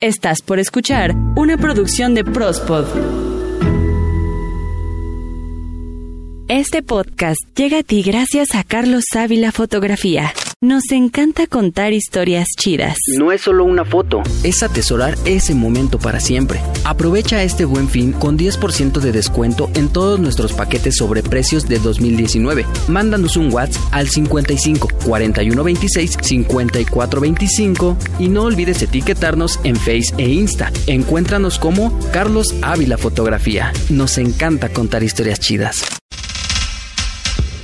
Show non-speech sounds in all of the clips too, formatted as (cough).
Estás por escuchar una producción de Prospod. Este podcast llega a ti gracias a Carlos Ávila Fotografía. Nos encanta contar historias chidas. No es solo una foto, es atesorar ese momento para siempre. Aprovecha este buen fin con 10% de descuento en todos nuestros paquetes sobre precios de 2019. Mándanos un WhatsApp al 55 41 26 54 25 y no olvides etiquetarnos en Face e Insta. Encuéntranos como Carlos Ávila Fotografía. Nos encanta contar historias chidas.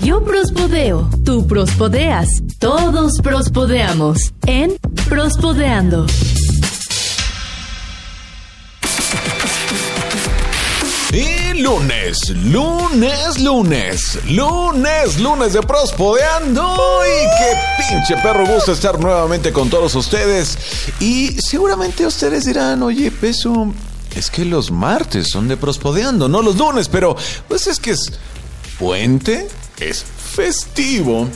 Yo prospodeo, tú prospodeas, todos prospodeamos en Prospodeando. Y lunes, lunes, lunes, lunes, lunes de Prospodeando. Y qué pinche perro gusto estar nuevamente con todos ustedes. Y seguramente ustedes dirán, oye, Peso, es que los martes son de Prospodeando, no los lunes, pero pues es que es puente, es festivo.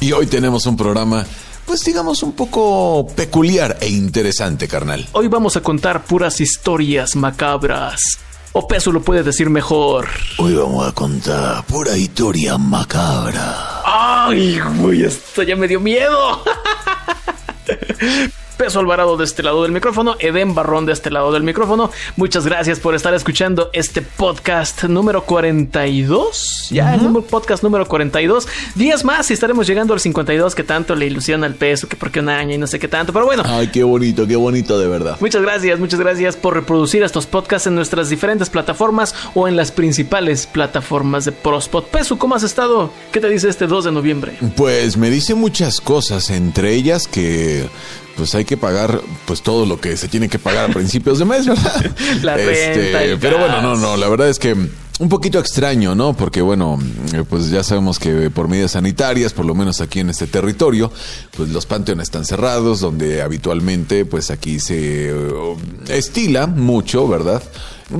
Y hoy tenemos un programa pues digamos un poco peculiar e interesante, carnal. Hoy vamos a contar puras historias macabras. O Peso lo puede decir mejor. Hoy vamos a contar pura historia macabra. ¡Ay, güey! Esto ya me dio miedo. (laughs) Peso Alvarado de este lado del micrófono, Eden Barrón de este lado del micrófono. Muchas gracias por estar escuchando este podcast número 42. Ya, el podcast número 42. Días más y estaremos llegando al 52 que tanto le ilusiona al peso, que porque un año y no sé qué tanto. Pero bueno. Ay, qué bonito, qué bonito de verdad. Muchas gracias, muchas gracias por reproducir estos podcasts en nuestras diferentes plataformas o en las principales plataformas de Prospot. Peso, ¿cómo has estado? ¿Qué te dice este 2 de noviembre? Pues me dice muchas cosas, entre ellas que pues hay que pagar pues todo lo que se tiene que pagar a principios de mes, ¿verdad? (laughs) La renta, el pero bueno, no, no, la verdad es que un poquito extraño, ¿no? Porque bueno, eh, pues ya sabemos que por medidas sanitarias, por lo menos aquí en este territorio, pues los panteones están cerrados, donde habitualmente pues aquí se eh, estila mucho, ¿verdad?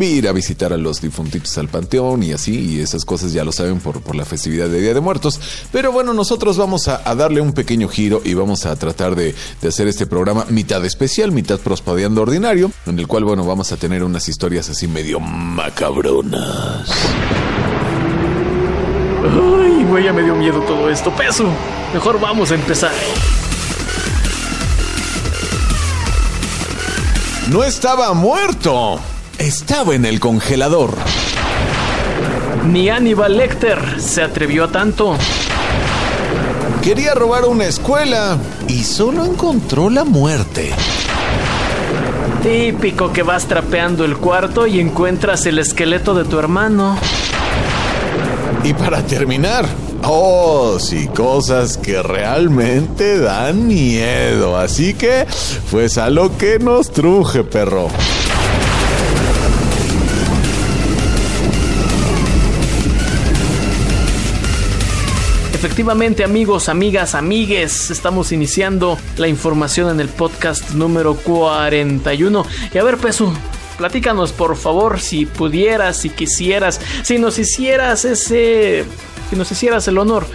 Ir a visitar a los difuntitos al panteón y así, y esas cosas ya lo saben por, por la festividad de Día de Muertos. Pero bueno, nosotros vamos a, a darle un pequeño giro y vamos a tratar de, de hacer este programa mitad especial, mitad prospadeando ordinario, en el cual, bueno, vamos a tener unas historias así medio macabronas. Ay, güey, ya me dio miedo todo esto. Peso, mejor vamos a empezar. No estaba muerto, estaba en el congelador. Ni Aníbal Lecter se atrevió a tanto. Quería robar una escuela y solo encontró la muerte. Típico que vas trapeando el cuarto y encuentras el esqueleto de tu hermano. Y para terminar, oh, sí, cosas que realmente dan miedo. Así que, pues a lo que nos truje, perro. Efectivamente, amigos, amigas, amigues, estamos iniciando la información en el podcast número 41. Y a ver, Pesu, platícanos por favor, si pudieras, si quisieras, si nos hicieras ese... Si nos hicieras el honor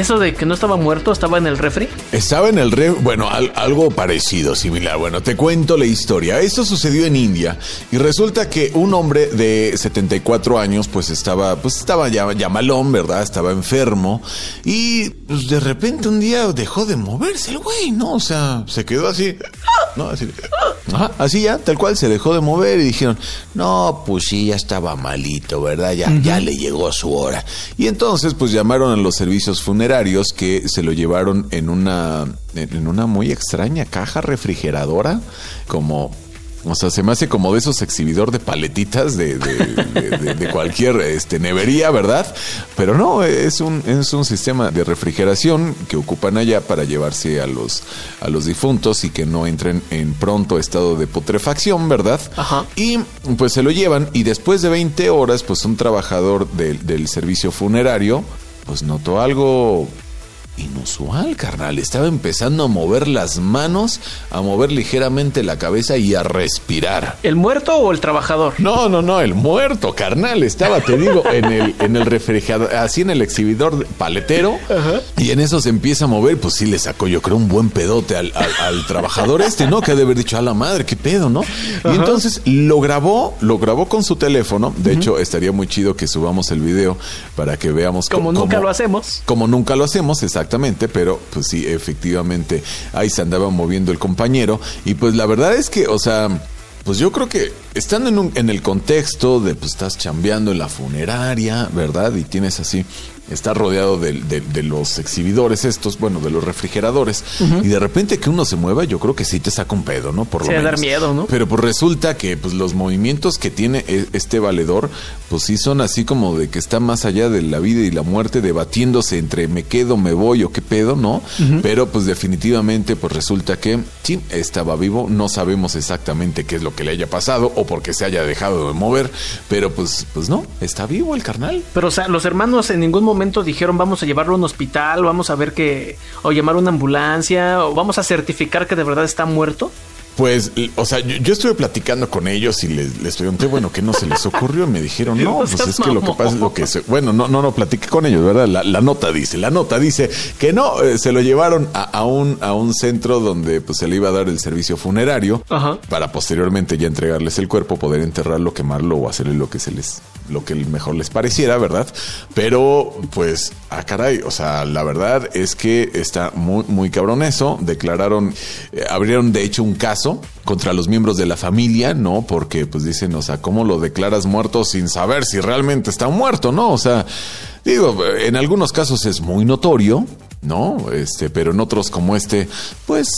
eso de que no estaba muerto, estaba en el refri. Estaba en el re... Bueno, al- algo parecido, similar. Bueno, te cuento la historia. Esto sucedió en India y resulta que un hombre de 74 años pues estaba, pues estaba ya, ya malón, ¿verdad? Estaba enfermo y pues, de repente un día dejó de moverse el güey, ¿no? O sea, se quedó así, ¿no? Así, ajá, así ya, tal cual, se dejó de mover y dijeron, no, pues sí, ya estaba malito, ¿verdad? Ya, ya le llegó su hora. Y entonces pues llamaron a los servicios funerarios que se lo llevaron en una, en una muy extraña caja refrigeradora, como o sea, se me hace como de esos exhibidor de paletitas de, de- de- de- de cualquier este, nevería, ¿verdad? Pero no, es un, es un sistema de refrigeración que ocupan allá para llevarse a los, a los difuntos y que no entren en pronto estado de putrefacción, ¿verdad? Ajá. Y pues se lo llevan y después de 20 horas, pues un trabajador del- del servicio funerario, pues notó algo inusual, carnal. Estaba empezando a mover las manos, a mover ligeramente la cabeza y a respirar. ¿El muerto o el trabajador? No, no, no, el muerto, carnal. Estaba, te digo, en el, en el refrigerador, así en el exhibidor paletero. Y en eso se empieza a mover. Pues sí, le sacó, yo creo, un buen pedote al, al, trabajador este, ¿no? Que ha de haber dicho, a la madre, qué pedo, ¿no? Y entonces lo grabó, lo grabó con su teléfono. De hecho, estaría muy chido que subamos el video para que veamos como nunca lo hacemos. Como nunca lo hacemos, exactamente, pero pues sí, efectivamente, ahí se andaba moviendo el compañero. Y pues la verdad es que, o sea, pues yo creo que estando en, el contexto de pues estás chambeando en la funeraria, ¿verdad? Y tienes así está rodeado de, de, los exhibidores estos, bueno, de los refrigeradores, y de repente que uno se mueva, yo creo que sí te saca un pedo, ¿no? Por lo menos. dar miedo, ¿no? Pero pues resulta que pues los movimientos que tiene e, este valedor, pues sí son así como de que está más allá de la vida y la muerte, debatiéndose entre me quedo, me voy o qué pedo, ¿no? Pero pues definitivamente pues resulta que sí, estaba vivo, no sabemos exactamente qué es lo que le haya pasado o por qué se haya dejado de mover, pero pues, pues no, está vivo el carnal. Pero o sea, los hermanos en ningún momento dijeron vamos a llevarlo a un hospital, vamos a ver que, o llamar una ambulancia, o vamos a certificar que de verdad está muerto? Pues, o sea, yo, estuve platicando con ellos y les, les pregunté, bueno, ¿qué no se les ocurrió? Me dijeron, (laughs) no, pues es que lo que pasa es lo que se... Bueno, no, no, no, platiqué con ellos, ¿verdad? La, nota dice, la nota dice que no, eh, se lo llevaron a, un, a un centro donde pues se le iba a dar el servicio funerario para posteriormente ya entregarles el cuerpo, poder enterrarlo, quemarlo o hacerle lo que se les lo que mejor les pareciera, ¿verdad? Pero, pues, ah, caray, o sea, la verdad es que está muy, muy cabrón eso. Declararon, eh, abrieron de hecho un caso contra los miembros de la familia, ¿no? Porque, pues dicen, o sea, ¿cómo lo declaras muerto sin saber si realmente está muerto, ¿no? O sea, digo, en algunos casos es muy notorio, ¿no? Este, pero en otros como este, pues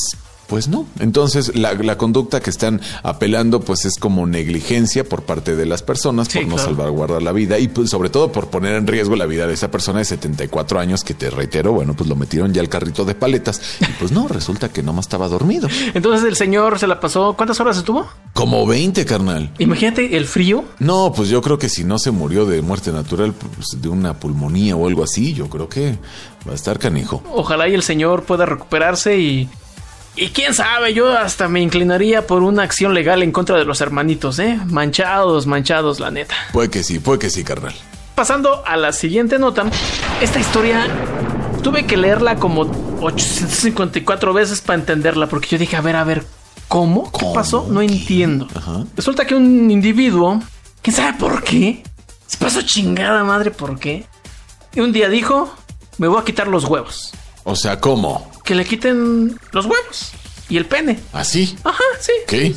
pues no. Entonces, la, conducta que están apelando, pues es como negligencia por parte de las personas por no salvaguardar la vida y pues, sobre todo por poner en riesgo la vida de esa persona de 74 años que te reitero, bueno, pues lo metieron ya al carrito de paletas y pues no, resulta que nomás estaba dormido. Entonces el señor se la pasó, ¿cuántas horas estuvo? Como 20, carnal. Imagínate el frío. No, pues yo creo que si no se murió de muerte natural, pues, de una pulmonía o algo así, yo creo que va a estar canijo. Ojalá y el señor pueda recuperarse y y quién sabe, yo hasta me inclinaría por una acción legal en contra de los hermanitos, ¿eh? Manchados, manchados, la neta. Puede que sí, puede que sí, carnal. Pasando a la siguiente nota, esta historia tuve que leerla como 854 veces para entenderla, porque yo dije, a ver, a ver, ¿cómo? ¿Qué pasó? No entiendo. Resulta que un individuo, ¿quién sabe por qué? Se pasó chingada madre, ¿por qué? Y un día dijo, me voy a quitar los huevos. O sea, ¿cómo? Que le quiten los huevos y el pene. ¿Así? ¿Ah, Ajá, sí. ¿Qué?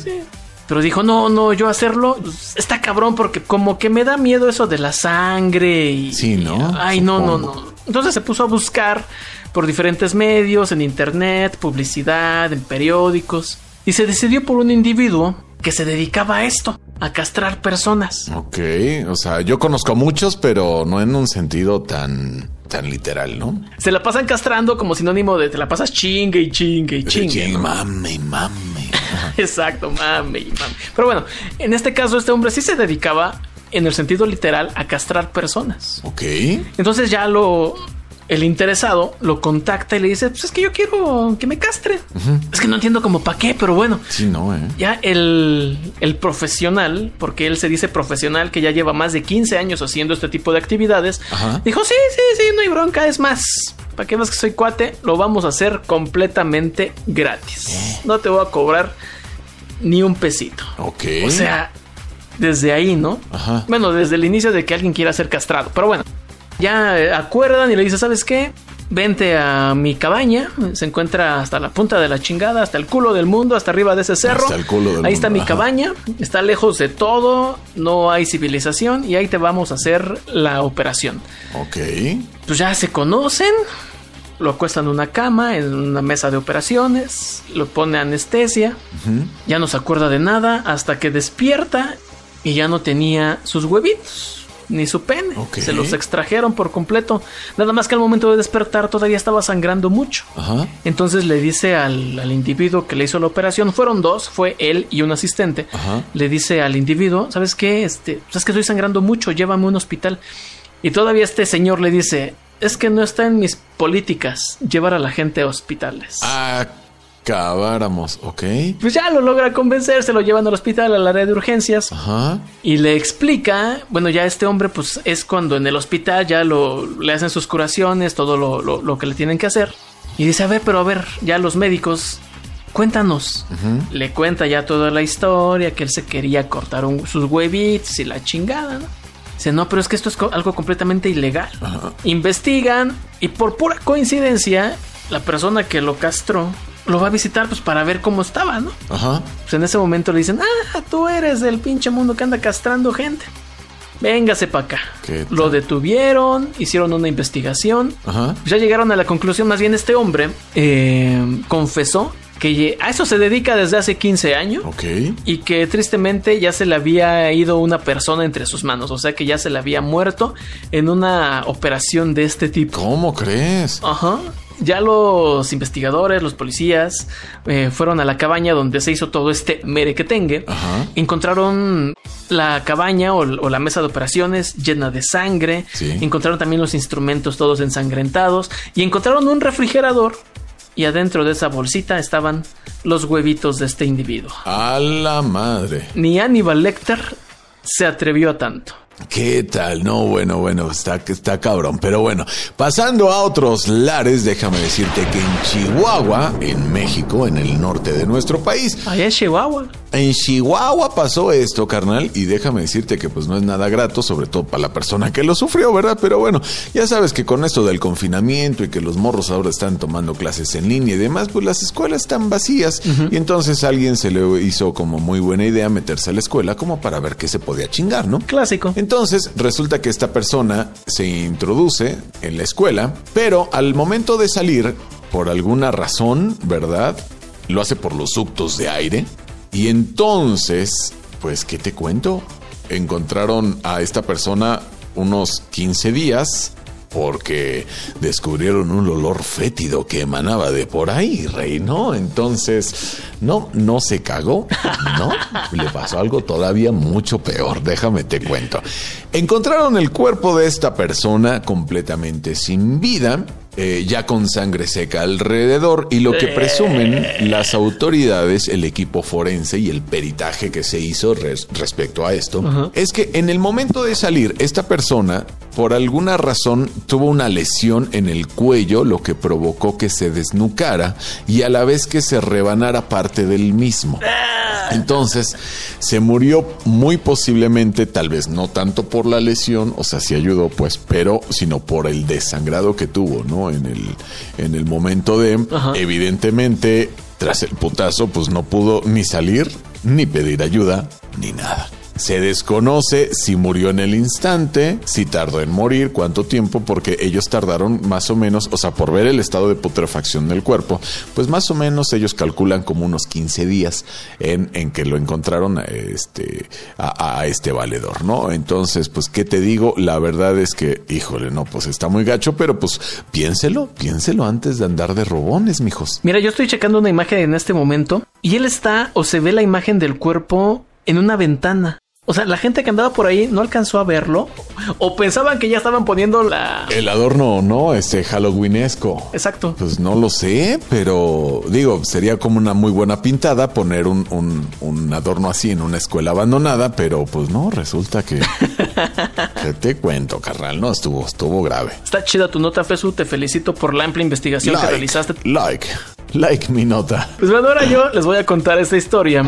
Pero dijo, no, no, yo hacerlo pues, está cabrón porque como que me da miedo eso de la sangre y... Sí, ¿no? ay, no, no, no. Entonces se puso a buscar por diferentes medios, en internet, publicidad, en periódicos, y se decidió por un individuo que se dedicaba a esto, a castrar personas. Ok, o sea, yo conozco a muchos, pero no en un sentido tan tan literal, ¿no? Se la pasan castrando como sinónimo de te la pasas chingue y chingue y chingue. Mame, mame. (laughs) Exacto, mame y mame. Pero bueno, en este caso este hombre sí se dedicaba en el sentido literal a castrar personas. Ok. Entonces ya lo el interesado lo contacta y le dice, pues es que yo quiero que me castre. Es que no entiendo como para qué, pero bueno. Sí, no, ¿eh? Ya el, el, profesional, porque él se dice profesional, que ya lleva más de 15 años haciendo este tipo de actividades, dijo, sí, sí, sí, no hay bronca, es más. ¿Para qué más que soy cuate? Lo vamos a hacer completamente gratis. Eh. No te voy a cobrar ni un pesito. Ok. O sea, desde ahí, ¿no? Ajá. Bueno, desde el inicio de que alguien quiera ser castrado. Pero bueno, ya eh, acuerdan y le dice, ¿sabes qué? Vente a mi cabaña, se encuentra hasta la punta de la chingada, hasta el culo del mundo, hasta arriba de ese cerro. Hasta el culo del ahí está mi cabaña, está lejos de todo, no hay civilización y ahí te vamos a hacer la operación. Ok. Pues ya se conocen, lo acuestan en una cama, en una mesa de operaciones, lo pone anestesia, ya no se acuerda de nada hasta que despierta y ya no tenía sus huevitos ni su pene. Se los extrajeron por completo. Nada más que al momento de despertar todavía estaba sangrando mucho. Entonces le dice al, individuo que le hizo la operación, fueron dos, fue él y un asistente. Le dice al individuo, ¿sabes qué? Este, pues es que estoy sangrando mucho, llévame a un hospital. Y todavía este señor le dice, es que no está en mis políticas llevar a la gente a hospitales. Acabáramos, ok. Pues ya lo logra convencer, se lo llevan al hospital, al área de urgencias. Ajá. Y le explica, bueno, ya este hombre, pues es cuando en el hospital ya lo, le hacen sus curaciones, todo lo, lo- lo que le tienen que hacer. Y dice, a ver, pero a ver, ya los médicos, cuéntanos. Le cuenta ya toda la historia, que él se quería cortar un- sus huevitos y la chingada, ¿no? Dice, no, pero es que esto es co- algo completamente ilegal. Investigan y por pura coincidencia, la persona que lo castró lo va a visitar pues para ver cómo estaba, ¿no? Ajá. Pues en ese momento le dicen, ah, tú eres del pinche mundo que anda castrando gente. Véngase para acá. Lo detuvieron, hicieron una investigación. Ajá. Ya llegaron a la conclusión, más bien este hombre eh, confesó que a eso se dedica desde hace 15 años. Ok. Y que tristemente ya se le había ido una persona entre sus manos, o sea que ya se le había muerto en una operación de este tipo. ¿Cómo crees? Ajá. Ya los investigadores, los policías, eh, fueron a la cabaña donde se hizo todo este merequetengue. Ajá. Encontraron la cabaña o, o la mesa de operaciones llena de sangre. Sí. Encontraron también los instrumentos todos ensangrentados. Y encontraron un refrigerador. Y adentro de esa bolsita estaban los huevitos de este individuo. A la madre. Ni Aníbal Lecter se atrevió a tanto. ¿Qué tal? No, bueno, bueno, está, está cabrón. Pero bueno, pasando a otros lares, déjame decirte que en Chihuahua, en México, en el norte de nuestro país, Allá en Chihuahua. En Chihuahua pasó esto, carnal, y déjame decirte que pues no es nada grato, sobre todo para la persona que lo sufrió, ¿verdad? Pero bueno, ya sabes que con esto del confinamiento y que los morros ahora están tomando clases en línea y demás, pues las escuelas están vacías. Y entonces a alguien se le hizo como muy buena idea meterse a la escuela como para ver qué se podía chingar, ¿no? Clásico. Entonces resulta que esta persona se introduce en la escuela, pero al momento de salir, por alguna razón, ¿verdad? Lo hace por los ductos de aire. Y entonces, pues, ¿qué te cuento? Encontraron a esta persona unos 15 días porque descubrieron un olor fétido que emanaba de por ahí, rey, ¿no? Entonces, no, no se cagó, ¿no? (laughs) Le pasó algo todavía mucho peor, déjame te cuento. Encontraron el cuerpo de esta persona completamente sin vida. Eh, ya con sangre seca alrededor y lo que presumen las autoridades, el equipo forense y el peritaje que se hizo res- respecto a esto, es que en el momento de salir, esta persona, por alguna razón, tuvo una lesión en el cuello, lo que provocó que se desnucara y a la vez que se rebanara parte del mismo. Entonces, se murió muy posiblemente, tal vez no tanto por la lesión, o sea, sí ayudó, pues, pero, sino por el desangrado que tuvo, ¿no? En el, en el momento de, Ajá. evidentemente, tras el putazo, pues no pudo ni salir, ni pedir ayuda, ni nada. Se desconoce si murió en el instante, si tardó en morir, cuánto tiempo, porque ellos tardaron más o menos, o sea, por ver el estado de putrefacción del cuerpo, pues más o menos ellos calculan como unos 15 días en, que lo encontraron a este, a, a este valedor, ¿no? Entonces, pues, ¿qué te digo? La verdad es que, híjole, no, pues está muy gacho, pero pues piénselo, piénselo antes de andar de robones, mijos. Mira, yo estoy checando una imagen en este momento y él está o se ve la imagen del cuerpo en una ventana. O sea, la gente que andaba por ahí no alcanzó a verlo o pensaban que ya estaban poniendo la... El adorno, ¿no? Este Halloweenesco. Exacto. Pues no lo sé, pero digo, sería como una muy buena pintada poner un, un- un adorno así en una escuela abandonada, pero pues no, resulta que... (laughs) ¿Qué te cuento, carnal? No, estuvo, estuvo grave. Está chida tu nota, Fesu. Te felicito por la amplia investigación que realizaste. like, like mi nota. Pues bueno, ahora yo les voy a contar esta historia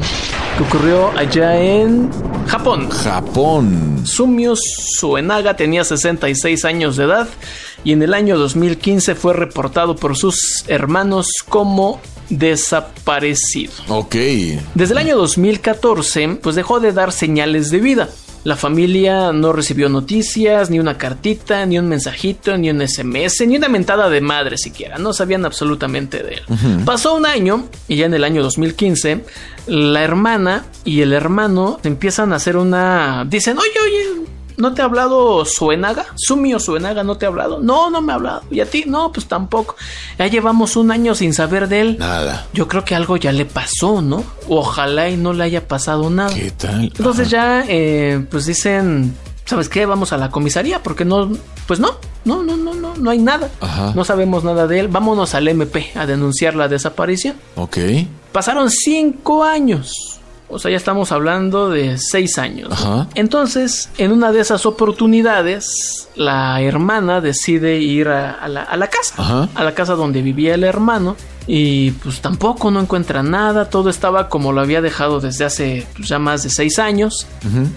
que ocurrió allá en Japón. Japón. Sumio Suenaga tenía 66 años de edad y en el año 2015 fue reportado por sus hermanos como desaparecido. Ok. Desde el año 2014, pues dejó de dar señales de vida. La familia no recibió noticias, ni una cartita, ni un mensajito, ni un SMS, ni una mentada de madre siquiera. No sabían absolutamente de él. Pasó un año y ya en el año 2015, la hermana y el hermano empiezan a hacer una... Dicen, oye, oye, ¿no te ha hablado Suenaga? ¿Sumio Suenaga no te ha hablado? No, no me ha hablado. ¿Y a ti? No, pues tampoco. Ya llevamos un año sin saber de él. Nada. Yo creo que algo ya le pasó, ¿no? Ojalá y no le haya pasado nada. ¿Qué tal? Entonces ya, eh, pues dicen, ¿sabes qué? Vamos a la comisaría porque no, pues no, no, no, no, no, no hay nada. Ajá. No sabemos nada de él. Vámonos al MP a denunciar la desaparición. Ok. Pasaron cinco años. O sea, ya estamos hablando de seis años. Ajá. Entonces, en una de esas oportunidades, la hermana decide ir a, a la, a la casa. Ajá. A la casa donde vivía el hermano. Y pues tampoco no encuentra nada. Todo estaba como lo había dejado desde hace pues, ya más de seis años.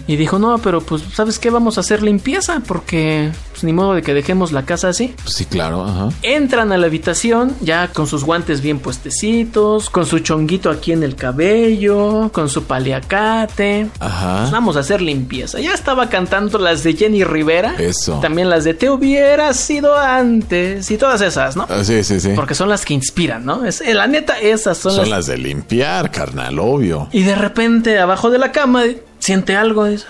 Y dijo, no, pero pues, ¿sabes qué? Vamos a hacer limpieza. Porque pues, ni modo de que dejemos la casa así. Pues sí, claro. Ajá. Entran a la habitación ya con sus guantes bien puestecitos, con su chonguito aquí en el cabello, con su paliacate. Ajá. Vamos a hacer limpieza. Ya estaba cantando las de Jenny Rivera. Eso. También las de Te hubieras sido antes y todas esas, ¿no? Ah, sí, sí, sí. Porque son las que inspiran, ¿no? Es, eh, la neta, esas son, Son las... las de limpiar, carnal, obvio. Y de repente, abajo de la cama, siente algo. Dice,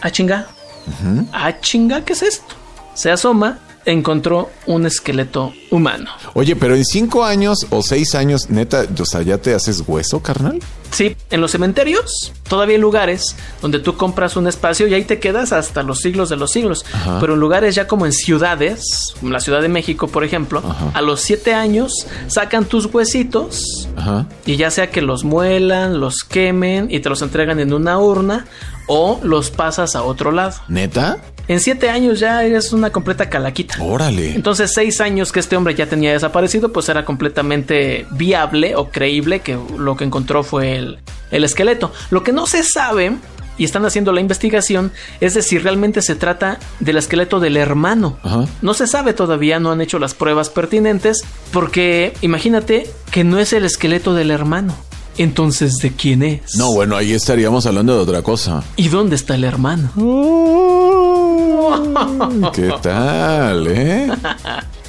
a chinga. A chinga, ¿qué es esto? Se asoma, encontró un esqueleto humano. Oye, pero en cinco años o seis años, neta, o sea, ¿ya te haces hueso, carnal? Sí, en los cementerios todavía hay lugares donde tú compras un espacio y ahí te quedas hasta los siglos de los siglos. Ajá. Pero en lugares ya como en ciudades, como la Ciudad de México, por ejemplo, Ajá. a los siete años sacan tus huesitos Ajá. y ya sea que los muelan, los quemen y te los entregan en una urna o los pasas a otro lado. ¿Neta? En siete años ya eres una completa calaquita. Órale. Entonces, seis años que este hombre ya tenía desaparecido, pues era completamente viable o creíble que lo que encontró fue el, el esqueleto. Lo que no se sabe, y están haciendo la investigación, es de si realmente se trata del esqueleto del hermano. Ajá. No se sabe todavía, no han hecho las pruebas pertinentes, porque imagínate que no es el esqueleto del hermano. Entonces, ¿de quién es? No, bueno, ahí estaríamos hablando de otra cosa. ¿Y dónde está el hermano? (laughs) ¿Qué tal, eh?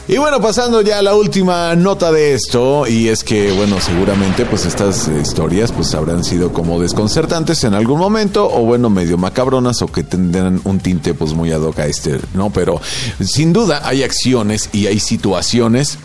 Y bueno, pasando ya a la última nota de esto, y es que, bueno, seguramente pues estas historias pues habrán sido como desconcertantes en algún momento, o bueno, medio macabronas, o que tendrán un tinte pues muy ad hoc a este, ¿no? Pero sin duda hay acciones y hay situaciones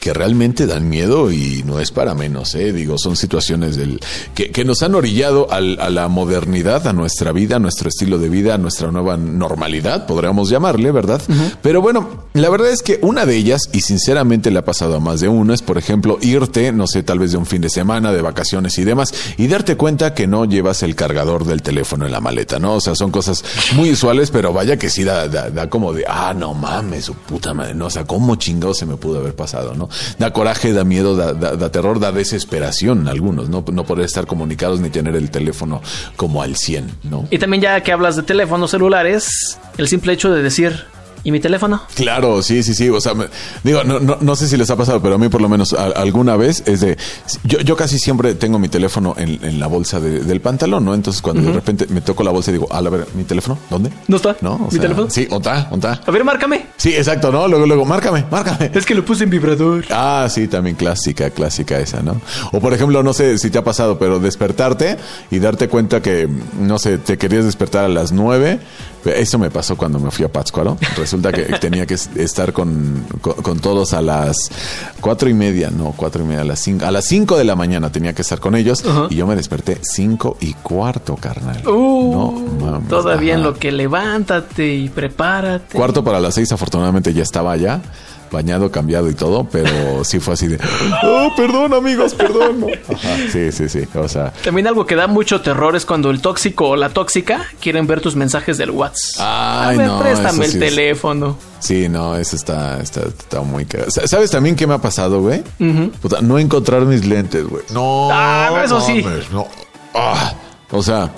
que realmente dan miedo y no es para menos, ¿eh? Digo, son situaciones del, que, que nos han orillado al- a la modernidad, a nuestra vida, a nuestro estilo de vida, a nuestra nueva normalidad, podríamos llamarle, ¿verdad? Pero bueno, la verdad es que una de ellas, y sinceramente le ha pasado a más de uno, es por ejemplo irte, no sé, tal vez de un fin de semana, de vacaciones y demás, y darte cuenta que no llevas el cargador del teléfono en la maleta, ¿no? O sea, son cosas muy usuales, pero vaya que sí da, da, da como de, ah, no mames, su puta madre, no, o sea, cómo chingado se me pudo haber pasado, ¿no? Da coraje, da miedo, da, da, da terror, da desesperación a algunos, ¿no? No poder estar comunicados ni tener el teléfono como al 100, ¿no? Y también ya que hablas de teléfonos celulares, el simple hecho de decir, ¿y mi teléfono? Claro, sí, sí, sí. O sea, me- digo, no, no, no sé si les ha pasado, pero a mí por lo menos a- alguna vez es de. Yo, yo casi siempre tengo mi teléfono en, en la bolsa de- del pantalón, ¿no? Entonces cuando de repente me toco la bolsa y digo, a ver, ¿mi teléfono? ¿Dónde? ¿No está? ¿No? O ¿Mi sea, teléfono? Sí, ¿onta? ¿onta? A ver, márcame. Sí, exacto, ¿no? Luego, luego, márcame, márcame. Es que lo puse en vibrador. Ah, sí, también clásica, clásica esa, ¿no? O por ejemplo, no sé si te ha pasado, pero despertarte y darte cuenta que, no sé, te querías despertar a las nueve. Eso me pasó cuando me fui a Pátzcuaro. Resulta que (laughs) tenía que estar con, con, con todos a las cuatro y media, no, cuatro y media, a las cinco, a las cinco de la mañana tenía que estar con ellos y yo me desperté cinco y cuarto, carnal. Uh, no, mames, todavía en lo que levántate y prepárate. Cuarto para las seis, afortunadamente ya estaba allá, bañado, cambiado y todo, pero sí fue así de, oh, perdón amigos, perdón. Ajá, sí, sí, sí, o sea, También algo que da mucho terror es cuando el tóxico o la tóxica quieren ver tus mensajes del WhatsApp. Ay, a ver, no, préstame el sí es- teléfono. sí, no, eso está, está, está muy. Sa- ¿Sabes también qué me ha pasado, güey? Puta, no encontrar mis lentes, güey. No, Ah, eso sí. no. Ah, o sea...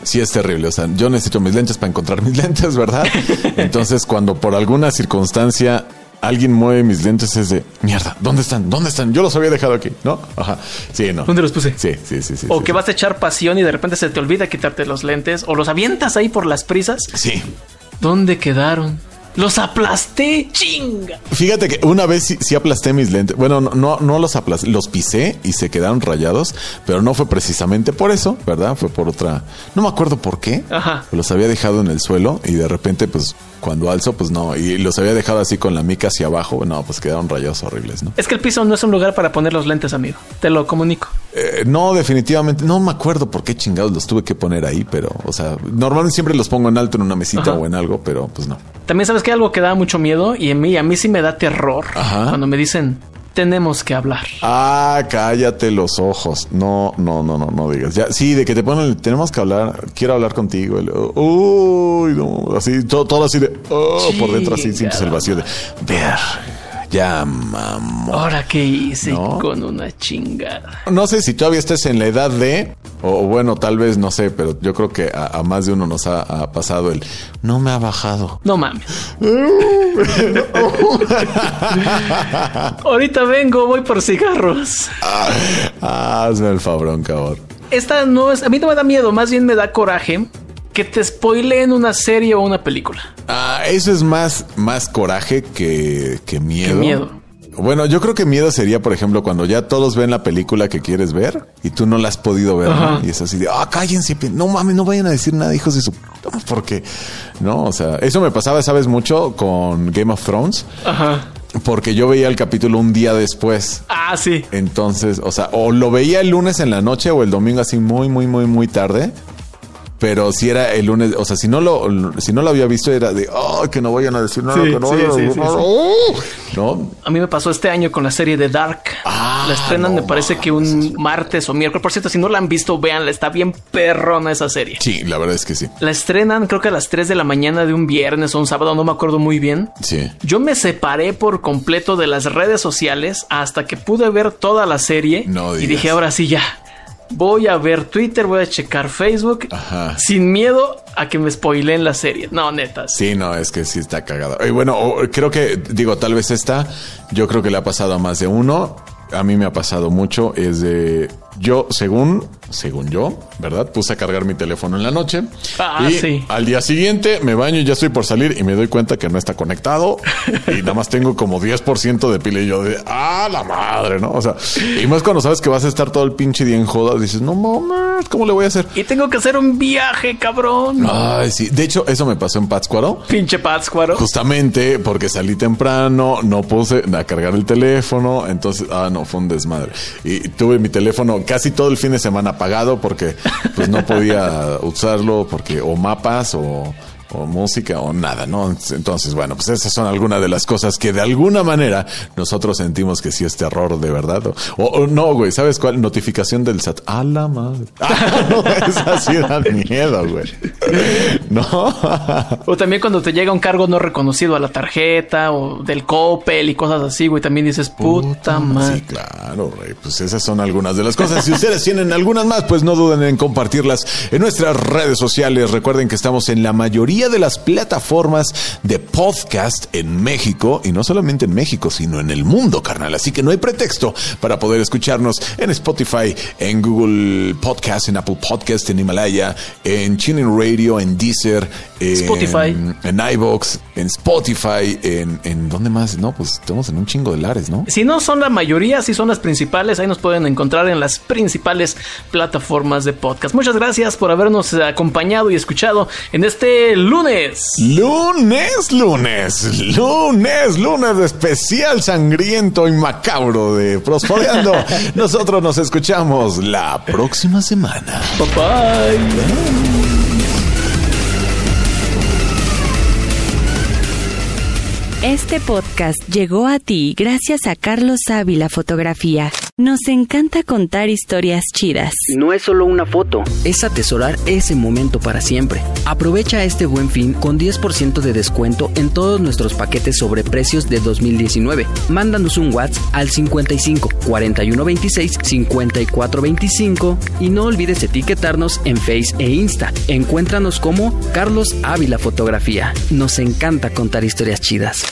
Sí es terrible, o sea, yo necesito mis lentes para encontrar mis (laughs) lentes, ¿verdad? Entonces, cuando por alguna circunstancia alguien mueve mis lentes es de, mierda, ¿dónde están? ¿Dónde están? Yo los había dejado aquí, ¿no? Ajá. Sí, no. ¿Dónde los puse? Sí, sí, sí, sí. O sí, que sí. vas a echar pasión y de repente se te olvida quitarte los lentes o los avientas ahí por las prisas. Sí. ¿Dónde quedaron? Los aplasté, chinga. Fíjate que una vez sí, sí aplasté mis lentes. Bueno, no, no, no los aplasté, los pisé y se quedaron rayados, pero no fue precisamente por eso, ¿verdad? Fue por otra. No me acuerdo por qué. Ajá. Los había dejado en el suelo y de repente, pues, cuando alzo, pues no. Y los había dejado así con la mica hacia abajo. No, pues quedaron rayados horribles, ¿no? Es que el piso no es un lugar para poner los lentes, amigo. Te lo comunico. Eh, no, definitivamente. No me acuerdo por qué chingados los tuve que poner ahí, pero, o sea, normalmente siempre los pongo en alto en una mesita o en algo, pero pues no. También sabes que algo que da mucho miedo y a mí, a mí sí me da terror cuando me dicen tenemos que hablar. Ah, cállate los ojos. No, no, no, no, no digas. Ya, sí, de que te ponen, tenemos que hablar, quiero hablar contigo. uy, no, así, todo, así de, oh, por dentro así sientes el vacío de, ver. Ya, mamá. Ahora qué hice con una chingada. No sé si todavía estás en la edad de, o bueno, tal vez no sé, pero yo creo que a, más de uno nos ha, pasado el no me ha bajado. No mames. (laughs) Ahorita vengo, voy por cigarros. Ah, hazme el fabrón, cabrón. Esta no es, a mí no me da miedo, más bien me da coraje que te spoileen una serie o una película. Ah, eso es más, más coraje que, que miedo. miedo. Bueno, yo creo que miedo sería, por ejemplo, cuando ya todos ven la película que quieres ver y tú no la has podido ver. Y es así de, ah, cállense, no mames, no vayan a decir nada, hijos de su... Porque, no, o sea, eso me pasaba, sabes, mucho con Game of Thrones. Ajá. Porque yo veía el capítulo un día después. Ah, sí. Entonces, o sea, o lo veía el lunes en la noche o el domingo así muy, muy, muy, muy tarde pero si era el lunes, o sea, si no lo, si no lo había visto, era de, oh, que no vayan a decir nada, que no vayan a decir nada. ¿No? A mí me pasó este año con la serie de Dark. Ah, la estrenan, me parece que un martes o miércoles. Por cierto, si no la han visto, véanla, está bien perrona esa serie. Sí, la verdad es que sí. La estrenan, creo que a las 3 de la mañana de un viernes o un sábado, no me acuerdo muy bien. Sí. Yo me separé por completo de las redes sociales hasta que pude ver toda la serie. y dije, ahora sí, ya voy a ver Twitter, voy a checar Facebook, sin miedo a que me spoileen la serie. No, neta. Sí, no, es que sí está cagado. Y bueno, creo que, digo, tal vez esta, yo creo que le ha pasado a más de uno. A mí me ha pasado mucho, es de yo, según, según yo, ¿verdad? Puse a cargar mi teléfono en la noche. Ah, y al día siguiente me baño y ya estoy por salir y me doy cuenta que no está conectado y nada más tengo como 10% de pila y yo de, ah, la madre, ¿no? O sea, y más cuando sabes que vas a estar todo el pinche día en joda, dices, no mames, ¿cómo le voy a hacer? Y tengo que hacer un viaje, cabrón. Ay, sí. De hecho, eso me pasó en Pátzcuaro. Pinche Pátzcuaro. Justamente porque salí temprano, no puse a cargar el teléfono, entonces, ah, no, fue un desmadre. Y tuve mi teléfono casi todo el fin de semana apagado porque pues no podía usarlo porque o mapas o o música o nada, ¿no? Entonces, bueno, pues esas son algunas de las cosas que de alguna manera nosotros sentimos que sí es terror de verdad. O, no, güey, ¿sabes cuál? Notificación del SAT. A la madre. (laughs) Ah, no, esa sí da miedo, güey. No. o también cuando te llega un cargo no reconocido a la tarjeta o del Coppel y cosas así, güey, también dices, puta, madre. Sí, claro, güey. Pues esas son algunas de las cosas. Si ustedes tienen algunas más, pues no duden en compartirlas en nuestras redes sociales. Recuerden que estamos en la mayoría de las plataformas de podcast en México, y no solamente en México, sino en el mundo, carnal. Así que no hay pretexto para poder escucharnos en Spotify, en Google Podcast, en Apple Podcast, en Himalaya, en Tuning Radio, en Deezer, en Spotify, en iVoox, en Spotify, en, en ¿dónde más? No, pues estamos en un chingo de lares, ¿no? Si no son la mayoría, si son las principales, ahí nos pueden encontrar en las principales plataformas de podcast. Muchas gracias por habernos acompañado y escuchado en este lunes. Lunes, lunes, lunes, lunes especial sangriento y macabro de Prospodeando. (laughs) Nosotros nos escuchamos la próxima semana. bye. bye. Este podcast llegó a ti gracias a Carlos Ávila Fotografía. Nos encanta contar historias chidas. No es solo una foto, es atesorar ese momento para siempre. Aprovecha este buen fin con 10% de descuento en todos nuestros paquetes sobre precios de 2019. Mándanos un WhatsApp al 55 41 26 54 25 y no olvides etiquetarnos en Face e Insta. Encuéntranos como Carlos Ávila Fotografía. Nos encanta contar historias chidas.